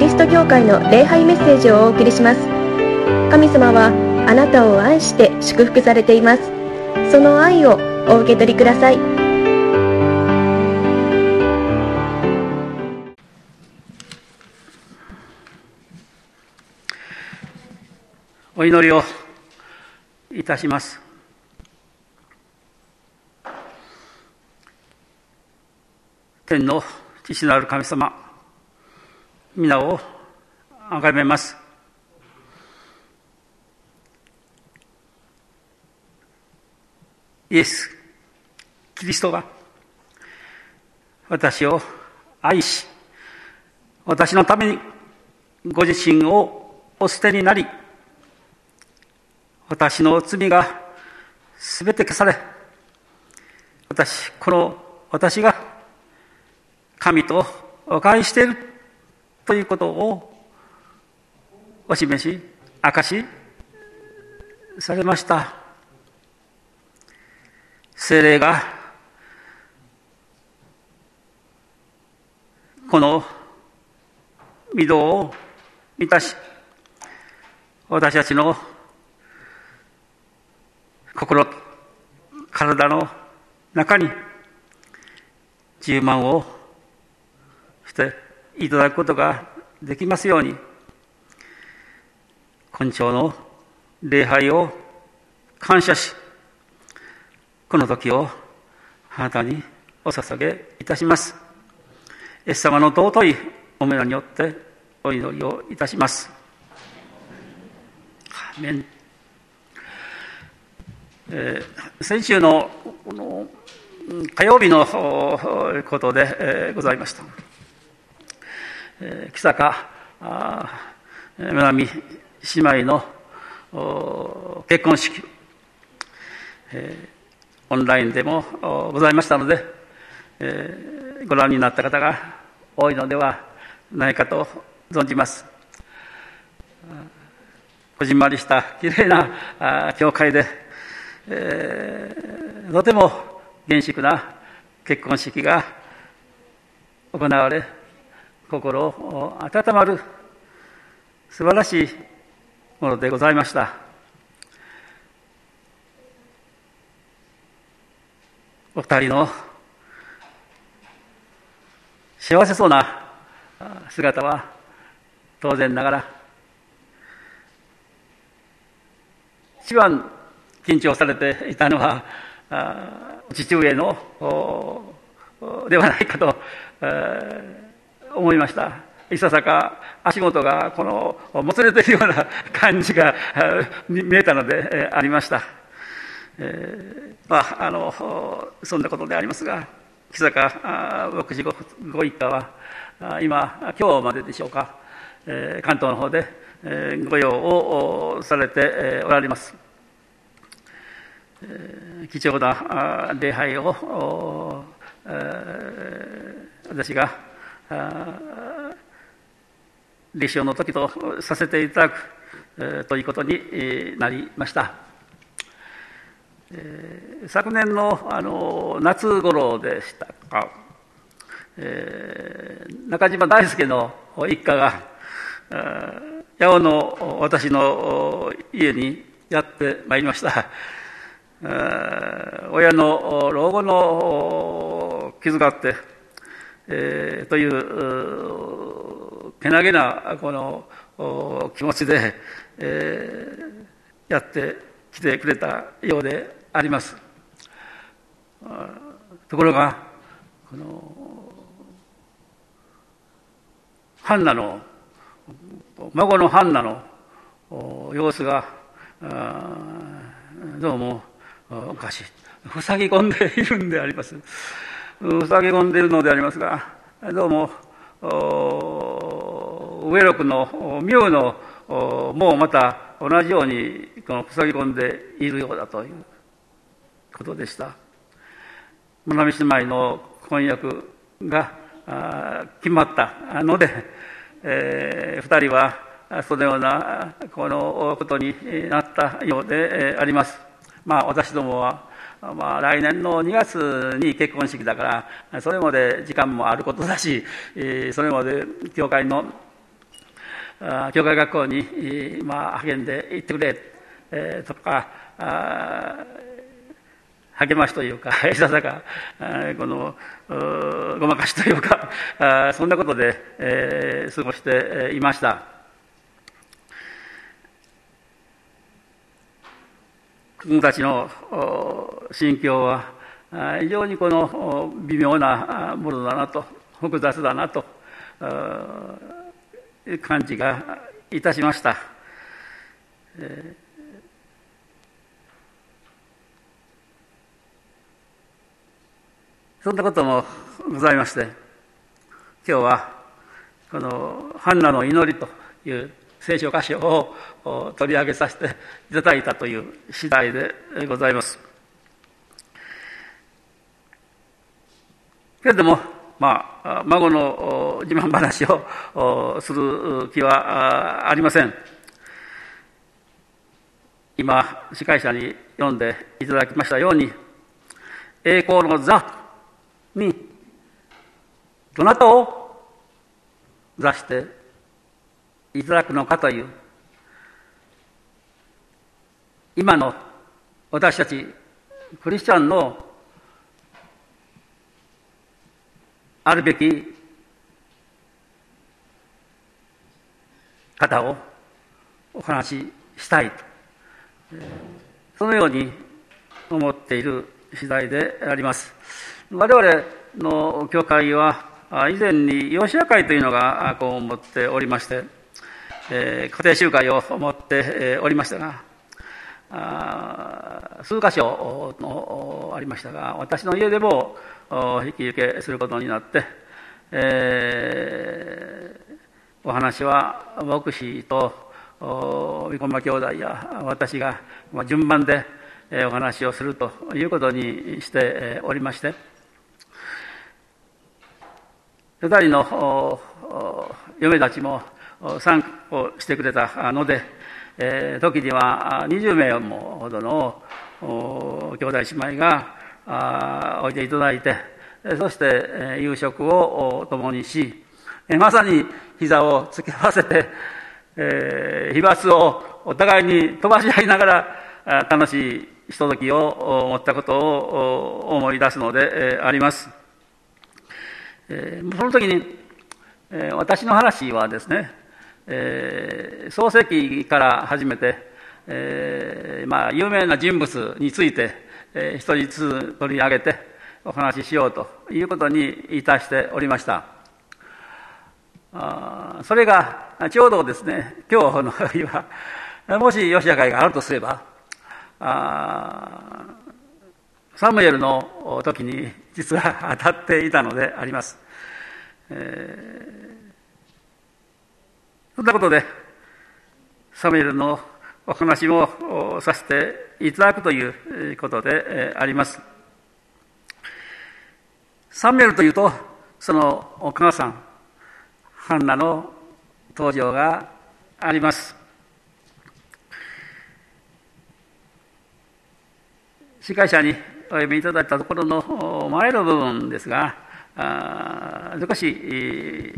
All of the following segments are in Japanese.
リスト教会の礼拝メッセージをお送りします。神様はあなたを愛して祝福されています。その愛をお受け取りください。お祈りをいたします。天の父なる神様皆をあがめます。イエス・キリストが私を愛し私のためにご自身をお捨てになり私の罪がすべて消され私この私が神と和解している。ということをお示し明かしされました。精霊がこの御堂を満たし私たちの心体の中に10万をしていただくことができますように今朝の礼拝を感謝しこの時をあなたにお捧げいたします。イエス様の尊いお目によってお祈りをいたします。アメン、えー、先週のこの火曜日のことで、えー、ございました。木坂めなみ姉妹の結婚式、えー、オンラインでもございましたので、えー、ご覧になった方が多いのではないかと存じます。こじんまりしたきれいな教会で、えー、とても厳粛な結婚式が行われ心を温まる素晴らしいものでございました。お二人の幸せそうな姿は当然ながら一番緊張されていたのは父上のではないかと、えー思いました。いささか足元がこのもつれているような 感じが見えたのでありました、えー、まああのそんなことでありますが木坂牧師ご一家は今今日まででしょうか、えー、関東の方で、えー、御用をされておられます、え、貴重な礼拝を、えー、私が立証の時とさせていただく、えー、ということになりました。えー、昨年のあの夏頃でしたか、えー、中島大輔の一家が、八尾の私の家にやってまいりました。親の老後の気遣って、えー、というけなげなこの気持ちで、えー、やってきてくれたようであります。ところがこのハンナの孫のハンナの様子がどうもおかしい。塞ぎ込んでいるんであります。塞ぎ込んでいるのでありますがどうも上六の妙のもうまた同じようにこの塞ぎ込んでいるようだということでした。村上姉妹の婚約が決まったので、えー、2人はそのようなこのことになったようであります。まあ私どもはまあ、来年の2月に結婚式だからそれまで時間もあることだしそれまで教会の教会学校に、まあ、励んでいってくれ、え、とか励ましというか、いささか、この、ごまかしというか、そんなことで、えー、過ごしていました。子供たちの心境は、非常にこの微妙なものだなと、複雑だなと、感じがいたしました。そんなこともございまして、今日はこのハンナの祈りという聖書箇所を取り上げさせていただいたという次第でございます。けれども、まあ、孫の自慢話をする気はありません。今、司会者に読んでいただきましたように、栄光の座に、どなたを座していただくのかという、今の私たちクリスチャンのあるべき方をお話ししたいと、そのように思っている次第であります。我々の教会は以前に養子屋会というのがこう思っておりまして、え家庭集会を持っておりましたが、あ数箇所のありましたが、私の家でも引き受けすることになって、えー、お話は牧師と生駒兄弟や私が順番でお話をするということにしておりまして二人の嫁たちも参加をしてくれたので、えー、時には20名もほどの兄弟姉妹がおいていただいてそして夕食を共にしえまさに膝を突き合わせて、えー、飛沫をお互いに飛ばし合いながら楽しいひとときを持ったことを思い出すのであります。えー、その時に、えー、私の話はですね、えー、創世記から始めて、えーまあ、有名な人物について、えー、一人ずつ取り上げてお話ししようということにいたしておりました。あそれがちょうどですね今日の日はもし吉田会があるとすればあサムエルの時に実は当たっていたのであります、えーそんなことで、サムエルのお話もさせていただくということであります。サムエルというと、そのお母さん、ハンナの登場があります。司会者にお読みいただいたところの前の部分ですが、少し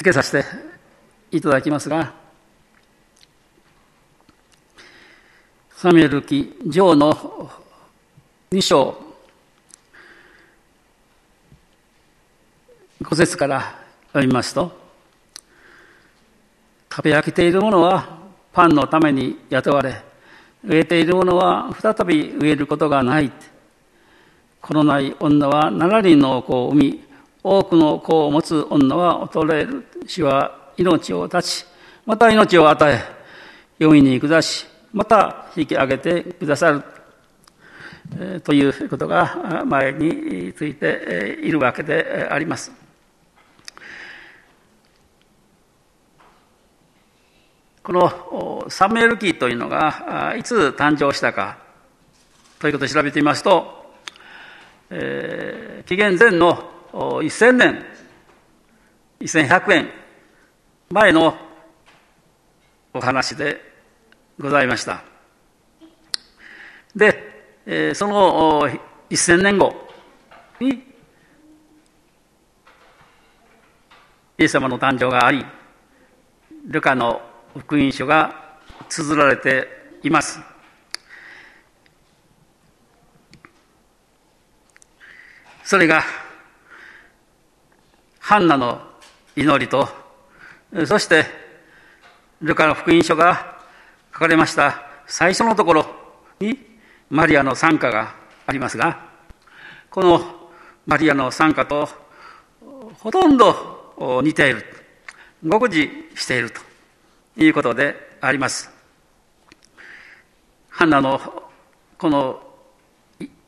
つけさせていただきますが、サミュエル記上の2章、5節から読みますと、食べ飽きている者はパンのために雇われ、植えている者は再び植えることがない。このない女は7人の子を産み、多くの子を持つ女は衰える。主は命を断ち、また命を与え、読みに下し、また引き上げてくださる。ということが前についているわけであります。このサムエル記というのがいつ誕生したかということを調べてみますと、えー、紀元前の1000年、1100年前のお話でございました。で、その1000年後にイエス様の誕生があり、ルカの福音書が綴られています。それが、ハンナの祈りと、そして、ルカの福音書が書かれました最初のところに、マリアの参加がありますが、このマリアの参加とほとんど似ている、極似しているということであります。ハンナのこの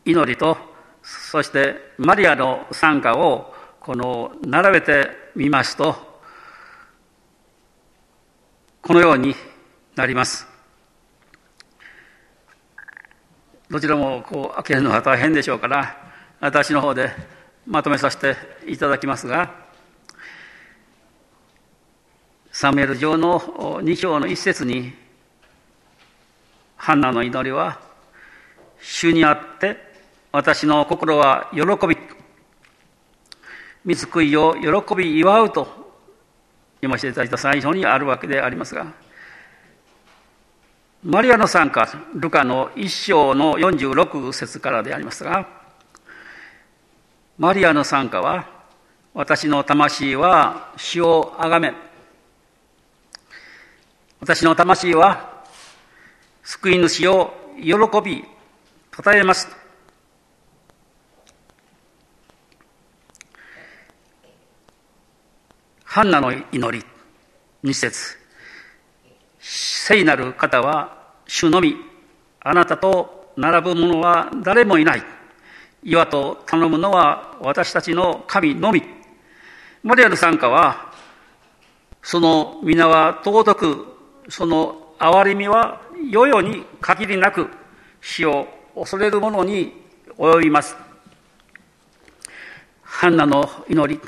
祈りと、そしてマリアの参加をこの並べてみますと、このようになります。どちらもこう開けるのは大変でしょうから、私の方でまとめさせていただきますが、サムエル上の2章の一節に、ハンナの祈りは、主にあって私の心は喜び、見救いを喜び祝うと読ませていただいた最初にあるわけでありますが、マリアの参加、ルカの一章の46節からでありますが、マリアの参加は、私の魂は死をあがめ、私の魂は救い主を喜び、称えます。ハンナの祈り、二節聖なる方は主のみ、あなたと並ぶ者は誰もいない。岩と頼むのは私たちの神のみ。マリアの参加は、その皆は尊く、その憐れみは世々に限りなく死を恐れる者に及びます。ハンナの祈り、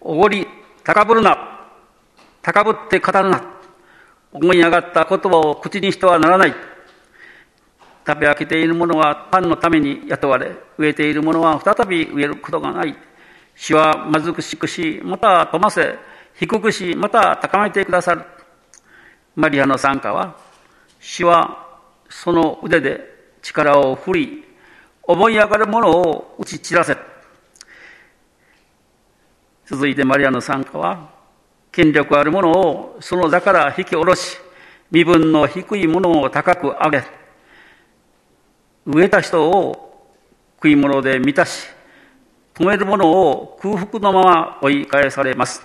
おごり、高ぶるな、高ぶって語るな。思い上がった言葉を口にしてはならない。食べ飽きている者はパンのために雇われ、植えている者は再び植えることがない。主は貧しくし、また富ませ、低くし、また高めてくださる。マリアの参加は、主はその腕で力を振り、思い上がる者を打ち散らせ。続いてマリアの参加は、権力ある者をその座から引き下ろし、身分の低い者を高く上げ、飢えた人を食い物で満たし、止める者を空腹のまま追い返されます。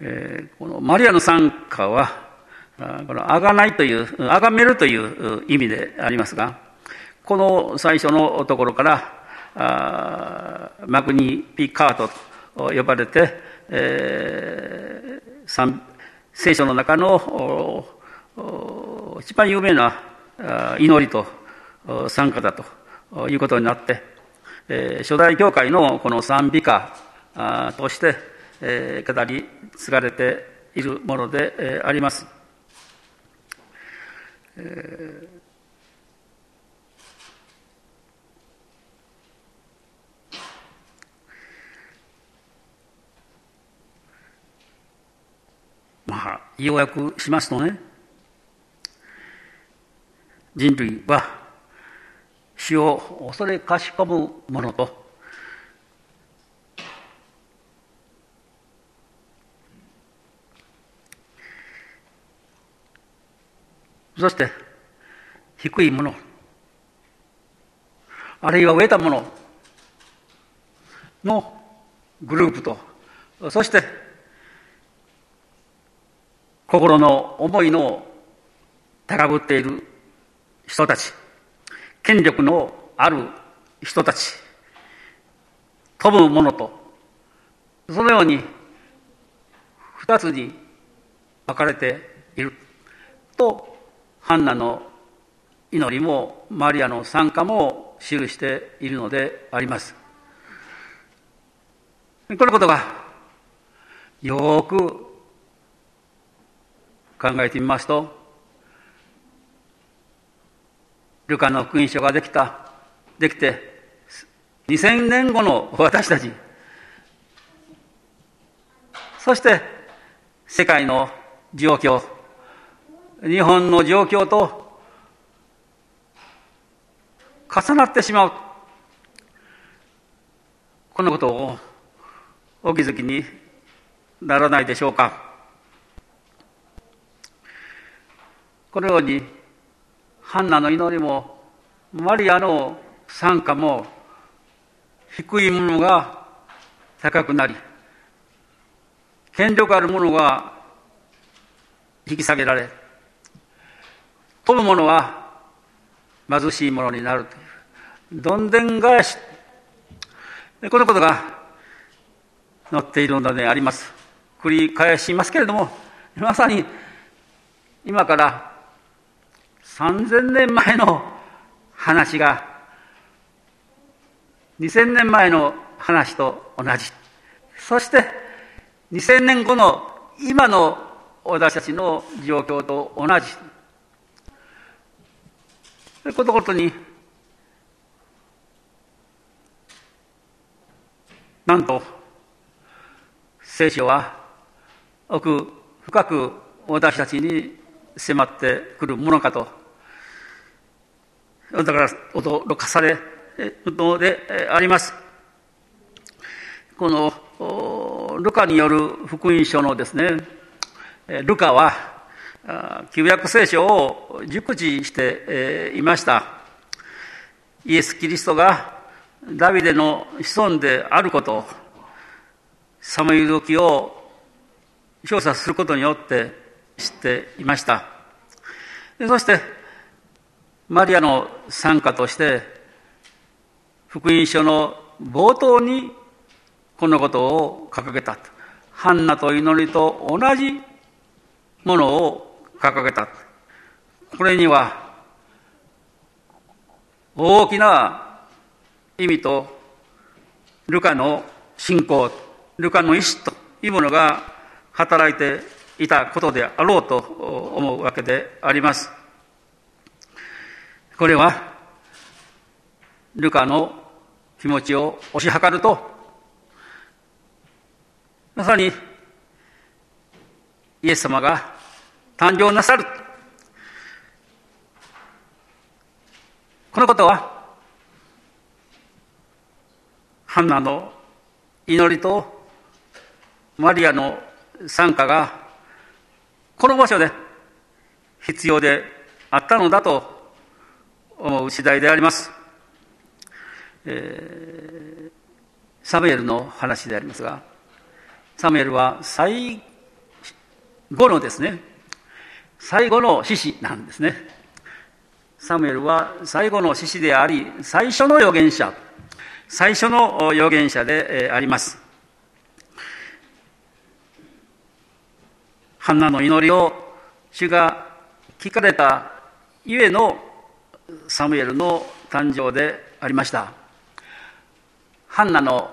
えー、このマリアの参加は、このあがないという、あがめるという意味でありますが、この最初のところから、マグニピカートと呼ばれて、えー、聖書の中の一番有名な祈りと参加だということになって、えー、初代教会のこの賛美歌として、えー、語り継がれているもので、あります。えーまあ、要約しますとね、人類は死を恐れかしこむものと、そして低いもの、あるいは飢えたもののグループと、そして心の思いの高ぶっている人たち、権力のある人たち、飛ぶ者と、そのように二つに分かれている。と、ハンナの祈りもマリアの参加も記しているのであります。このことがよく考えてみますと、ルカの福音書ができた、できて、2000年後の私たち、そして世界の状況、日本の状況と重なってしまう。このことをお気づきにならないでしょうか。このように、ハンナの祈りも、マリアの参加も、低いものが高くなり、権力あるものが引き下げられ、富むものは貧しいものになるという、どんでん返し、このことが載っているのであります。繰り返しますけれども、まさに今から3000年前の話が2000年前の話と同じ。そして2000年後の今の私たちの状況と同じ。ことごとに、なんと、聖書は奥深く私たちに迫ってくるものかと、だから驚かされるのであります。このルカによる福音書のですね、ルカは旧約聖書を熟知していました。イエス・キリストがダビデの子孫であること、サムイル記を調査することによって知っていました。そして、マリアの参加として、福音書の冒頭にこのことを掲げた。ハンナと祈りと同じものを掲げた。これには大きな意味とルカの信仰、ルカの意志というものが働いていたことであろうと思うわけであります。これは、ルカの気持ちを推し量ると、まさに、イエス様が誕生なさる。このことは、ハンナの祈りとマリアの参加が、この場所で必要であったのだと思う次第であります。えー、サムエルの話でありますが、サムエルは最後のですね、最後の獅子なんですね。サムエルは最後の獅子であり、最初の預言者、最初の預言者であります。ハンナの祈りを主が聞かれたゆえのサムエルの誕生でありました。ハンナの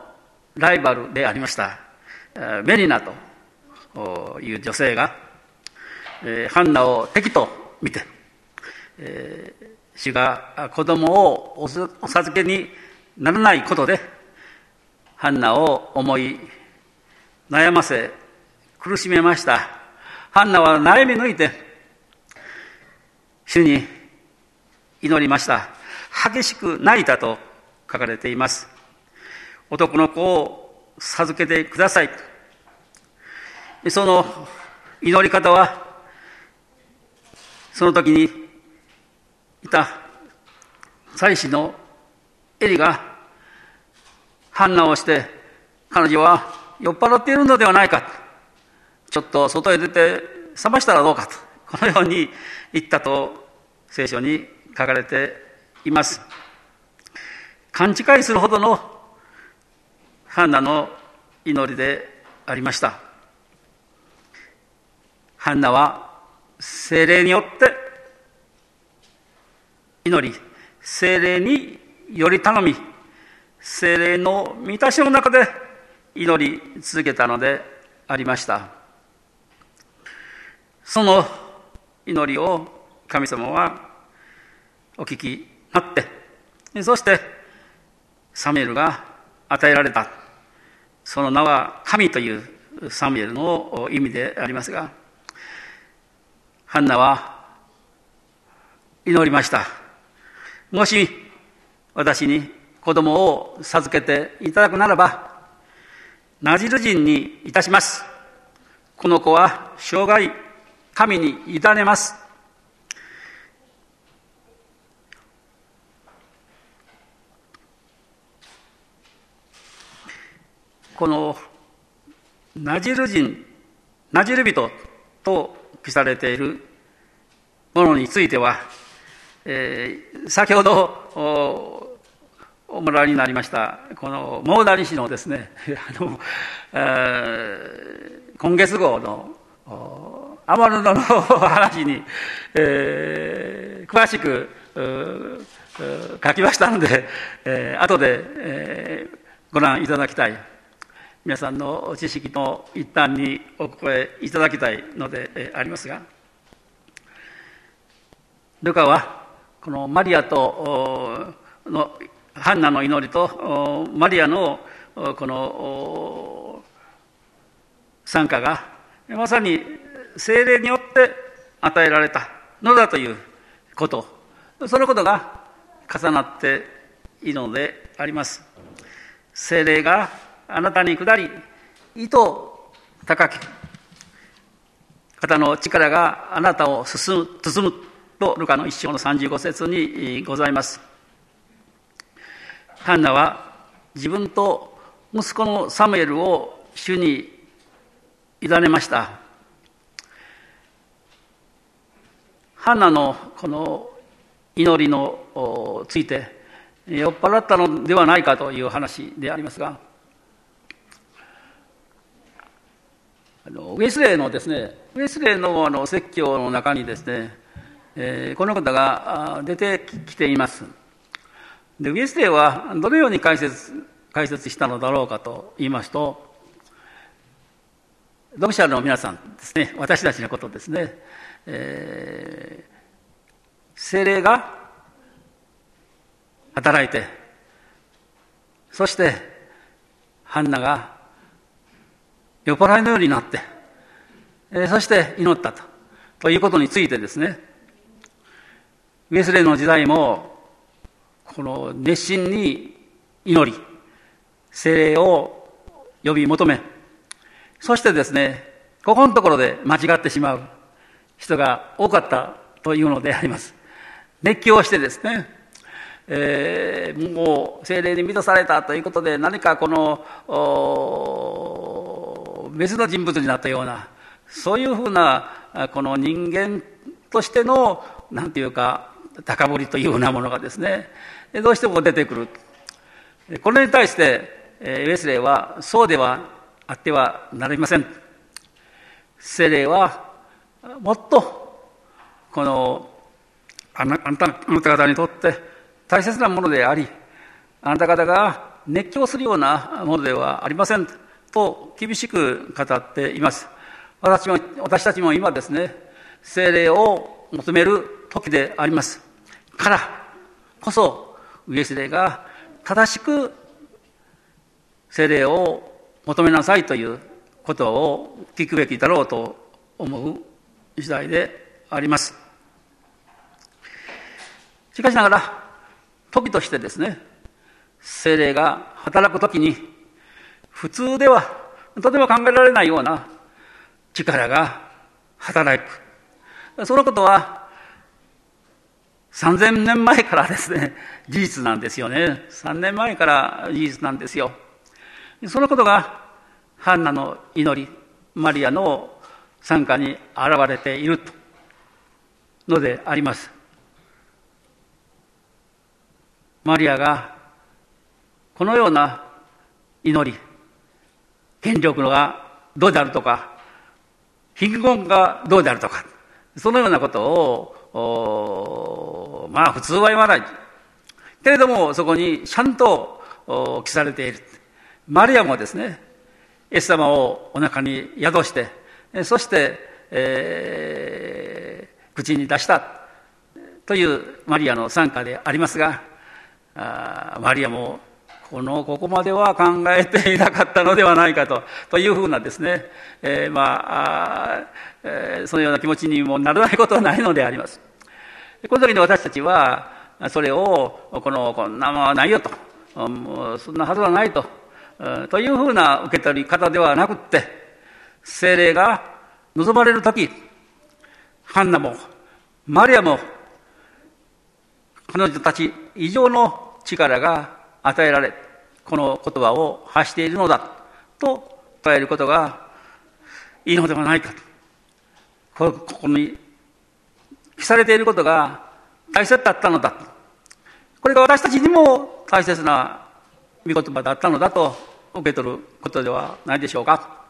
ライバルでありました。メリナという女性が、ハンナを敵と見て、主が子供をお授けにならないことで、ハンナを思い悩ませ苦しめました。ハンナは悩み抜いて、主に祈りました。激しく泣いたと書かれています。男の子を授けてください。その祈り方は、その時にいた妻子のエリが判断をして、彼女は酔っ払っているのではないか。ちょっと外へ出て冷ましたらどうかと。このように言ったと聖書に書かれています。勘違いするほどのハンナの祈りでありました。ハンナは精霊によって祈り、精霊により頼み、精霊の満たしの中で祈り続けたのでありました。その祈りを神様はお聞きになって、そしてサムエルが与えられた。その名は神というサムエルの意味でありますが、ハンナは祈りました。もし私に子供を授けていただくならば、ナジル人にいたします。この子は生涯神に委ねます。このナジル人、ナジル人と記されているものについては、えー、先ほどおもらになりましたこのモーダリ氏のですね あの、えー、今月号のアマルドの話に、えー、詳しく書きましたので、えー、後で、えー、ご覧いただきたい。皆さんの知識の一端にお声いただきたいので、えー、ありますが。ルカはこのマリアとのハンナの祈りとマリアのこの参加がまさに精霊によって与えられたのだということ。そのことが重なっているのであります。精霊があなたに下り糸高き方の力があなたを進む包むとルカの一章の35節にございます。ハンナは自分と息子のサムエルを主に委ねました。ハンナのこの祈りのついて酔っ払ったのではないかという話でありますがあのウェスレーのですねウェスレーのあの説教の中にですね、えー、この方が出てきています。でウィスレーはどのように解説解説したのだろうかと言いますと読者の皆さんですね私たちのことですね、えー、精霊が働いてそしてハンナが酔っ払いのようになって、えー、そして祈ったとということについてですね。ウェスレーの時代もこの熱心に祈り、精霊を呼び求め、そしてですね、ここのところで間違ってしまう。人が多かったというのであります。熱狂してですね、えー、もう精霊に満たされたということで何かこの別の人物になったようなそういうふうなこの人間としての何て言うか高ぶりというようなものがですねどうしても出てくるこれに対してウェスレーはそうではあってはなりません精霊はもっとこのあなたあなた方にとって大切なものでありあなた方が熱狂するようなものではありませんと厳しく語っています。私も私たちも今ですね精霊を求める時であります。からこそイエス霊が正しく精霊を求めなさいということを聞くべきだろうと思う時代であります。しかしながら、時としてですね、精霊が働くときに、普通ではとても考えられないような力が働く。そのことは3000年前からですね、事実なんですよね。3年前から事実なんですよ。そのことが、ハンナの祈り、マリアの参加に現れているのであります。マリアが、このような祈り、権力のがどうであるとか、貧困がどうであるとか、そのようなことをまあ普通は言わない。けれどもそこにちゃんと記されている。マリアもですね、イエス様をお腹に宿して、そして、えー、口に出したというマリアの参加でありますが、あマリアもこのここまでは考えていなかったのではないかとというふうなですね、えー、まあえー、そのような気持ちにもならないことはないのであります。この時に私たちはそれをこのこんなものはないよともうそんなはずはないとというふうな受け取り方ではなくって精霊が望まれる時ハンナもマリアも彼女たち以上の力が与えられこの言葉を発しているのだと捉えることがいいのではないかとここに記されていることが大切だったのだこれが私たちにも大切な御言葉だったのだと受け取ることではないでしょうか。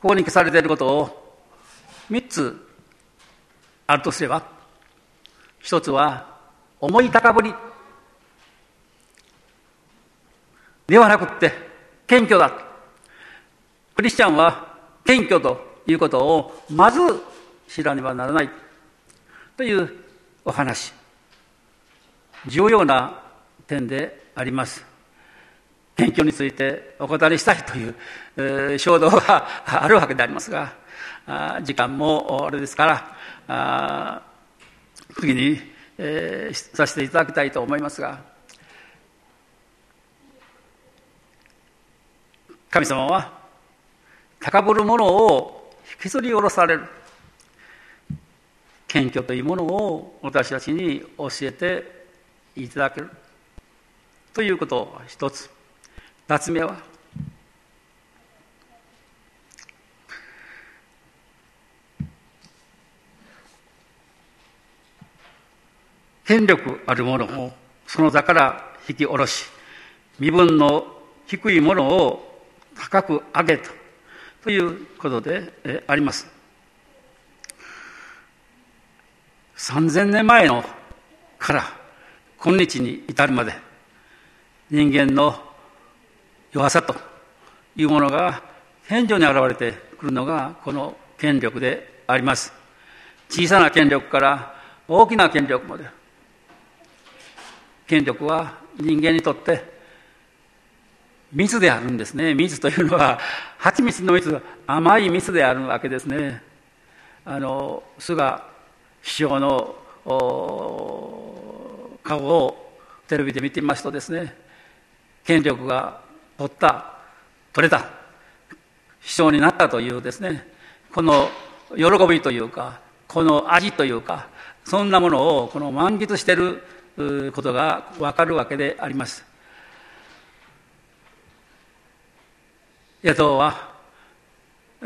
ここに記されていることを3つあるとすれば一つは思い高ぶりではなくって謙虚だ。クリスチャンは謙虚ということをまず知らねばならない。というお話。重要な点であります。謙虚についてお答えしたいという、衝動が あるわけでありますが時間もあれですから次にえー、させていただきたいと思いますが神様は高ぶるものを引きずり下ろされる。謙虚というものを私たちに教えていただける。ということを一つ。二つ目は？権力あるものをその座から引き下ろし、身分の低いものを高く上げたということであります。3000年前のから今日に至るまで人間の弱さというものが天井に現れてくるのがこの権力であります。小さな権力から大きな権力まで。権力は人間にとって蜜であるんですね。蜜というのは蜂蜜の蜜甘い蜜であるわけですね。あの菅首相の顔をテレビで見てみますとですね権力が取った取れた首相になったというですねこの喜びというかこの味というかそんなものをこの満喫していることがわかるわけであります。野党は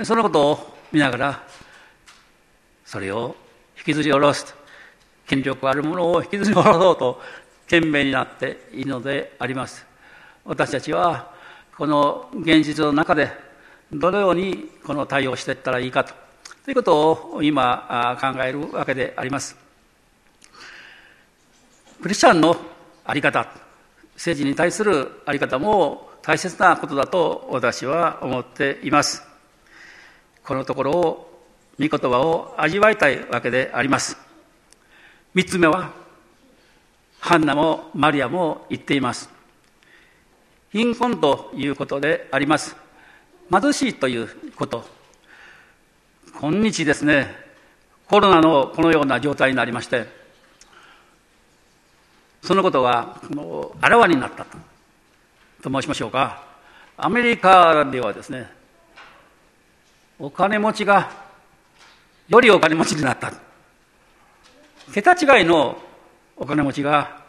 そのことを見ながらそれを引きずり下ろすと権力あるものを引きずり下ろそうと懸命になっているのであります。私たちはこの現実の中でどのようにこの対応していったらいいかと。ということを今考えるわけであります。クリスチャンの在り方政治に対する在り方も大切なことだと私は思っています。このところを御言葉を味わいたいわけであります。三つ目はハンナもマリアも言っています。貧困ということであります。貧しいということ。今日ですねコロナのこのような状態になりましてそのことがあらわになったと。と申しましょうか。アメリカではですねお金持ちがよりお金持ちになった。桁違いのお金持ちが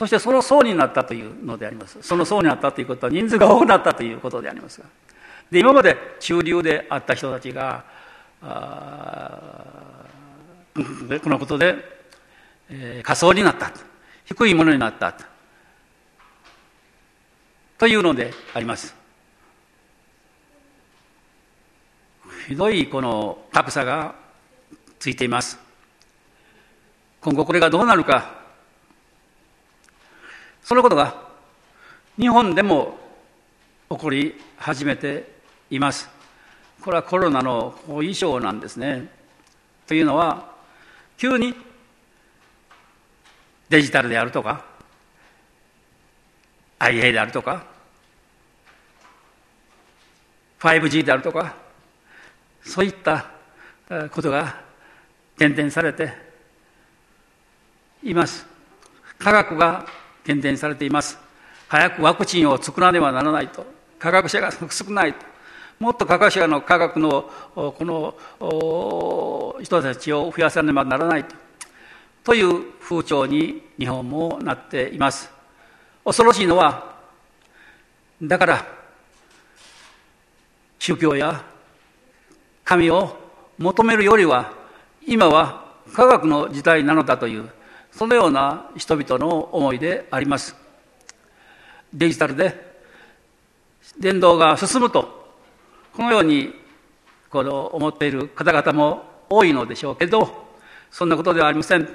そしてその層になったというのであります。その層になったということは人数が多くなったということでありますが。で今まで中流であった人たちがこのことで、えー、仮想になった低いものになったというのであります。ひどいこの格差がついています。今後これがどうなるか。そのことが日本でも起こり始めていますこれはコロナの後遺症なんですねというのは急にデジタルであるとか IA であるとか、5G であるとか、そういったことが点々されています。科学が点されています。早くワクチンを作らねばならないと。科学者が少ないと。もっと科学者の科学のこの人たちを増やさねばならないと。という風潮に日本もなっています。恐ろしいのは、だから、宗教や神を求めるよりは、今は科学の時代なのだという、そのような人々の思いであります。デジタルで伝道が進むと、このようにこの思っている方々も多いのでしょうけど、そんなことではありません。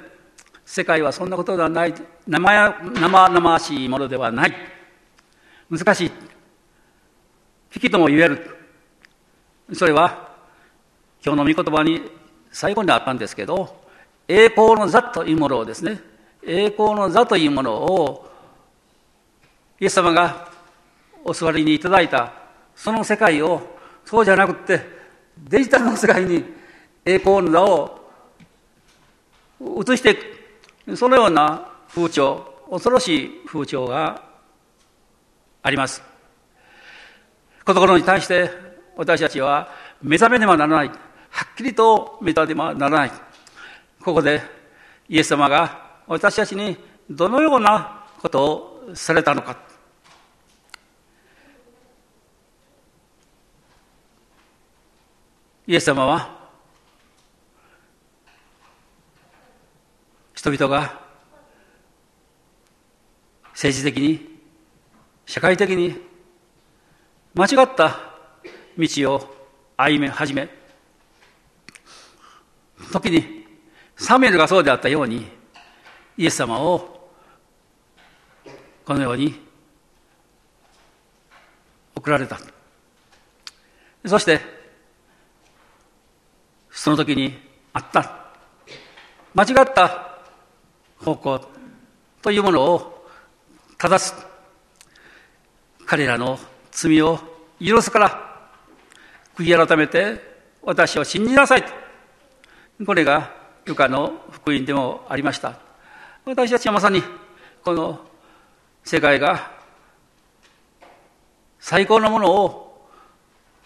世界はそんなことではない。生や生々しいものではない。難しい。危機とも言える。それは、今日の御言葉に最後にあったんですけど、栄光の座というものをですね、栄光の座というものを、イエス様がお座りにいただいた、その世界を、そうじゃなくて、デジタルの世界に栄光の座を移していく、そのような風潮、恐ろしい風潮があります。この頃に対して私たちは目覚めねばならない。はっきりと目覚めねばならない。ここでイエス様が私たちにどのようなことをされたのか。イエス様は人々が政治的に社会的に間違った道を歩め始め時にサミュエルがそうであったようにイエス様をこのように送られた。そしてその時にあった間違った方向というものを正す彼らの罪を許すから悔い改めて私を信じなさいこれがルカの福音でもありました私たちはまさにこの世界が最高のものを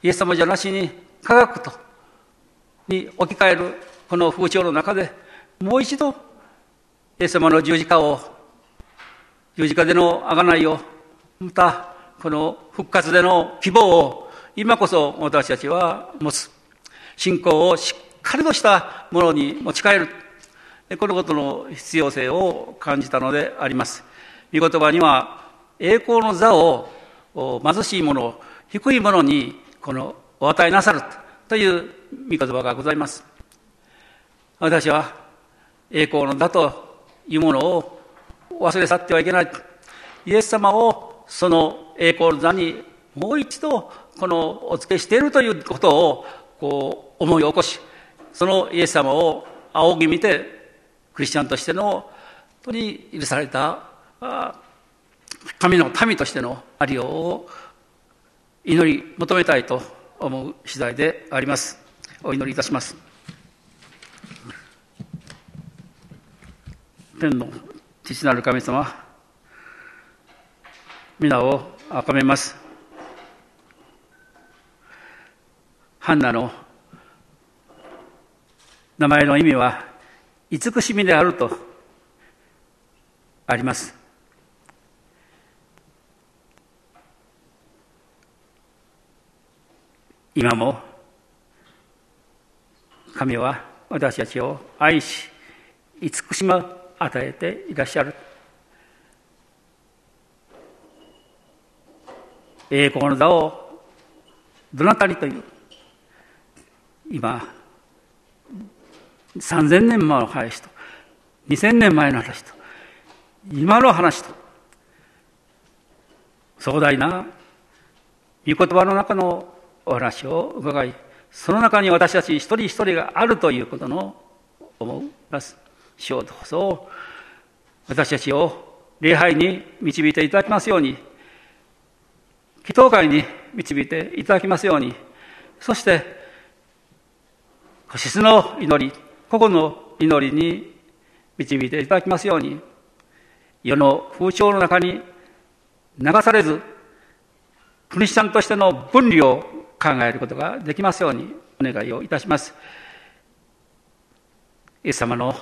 イエス様じゃなしに科学とに置き換えるこの風潮の中でもう一度イエス様の十字架を十字架での贖いをまたこの復活での希望を今こそ私たちは持つ。信仰をしっかりとしたものに持ち帰る。このことの必要性を感じたのであります。御言葉には栄光の座を貧しい者、低い者にこのお与えなさるという御言葉がございます。私は栄光の座というものを忘れ去ってはいけない。イエス様をその栄光の座にもう一度このお付けしているということをこう思い起こしそのイエス様を仰ぎ見てクリスチャンとしての本当に許された神の民としてのありようを祈り求めたいと思う次第でありますお祈りいたします天の父なる神様皆を崇めます。ハンナの名前の意味は、慈しみであるとあります。今も神は私たちを愛し、慈しみを与えていらっしゃる。栄光の座をどなたにという今3000年前の話と2000年前の話と今の話と壮大な御言葉の中のお話を伺いその中に私たち一人一人があるということの思います主をどうぞ私たちを礼拝に導いていただきますように祈祷会に導いていただきますように、そして、質の祈り、個々の祈りに導いていただきますように、世の風潮の中に流されず、クリスチャンとしての分離を考えることができますようにお願いをいたします。イエス様の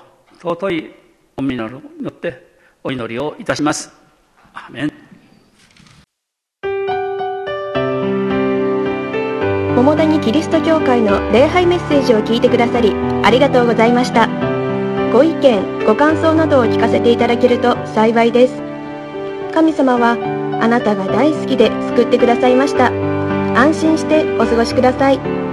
尊いお実によってお祈りをいたします。アーメン桃谷キリスト教会の礼拝メッセージを聞いてくださりありがとうございました。ご意見ご感想などを聞かせていただけると幸いです。神様はあなたが大好きで救ってくださいました。安心してお過ごしください。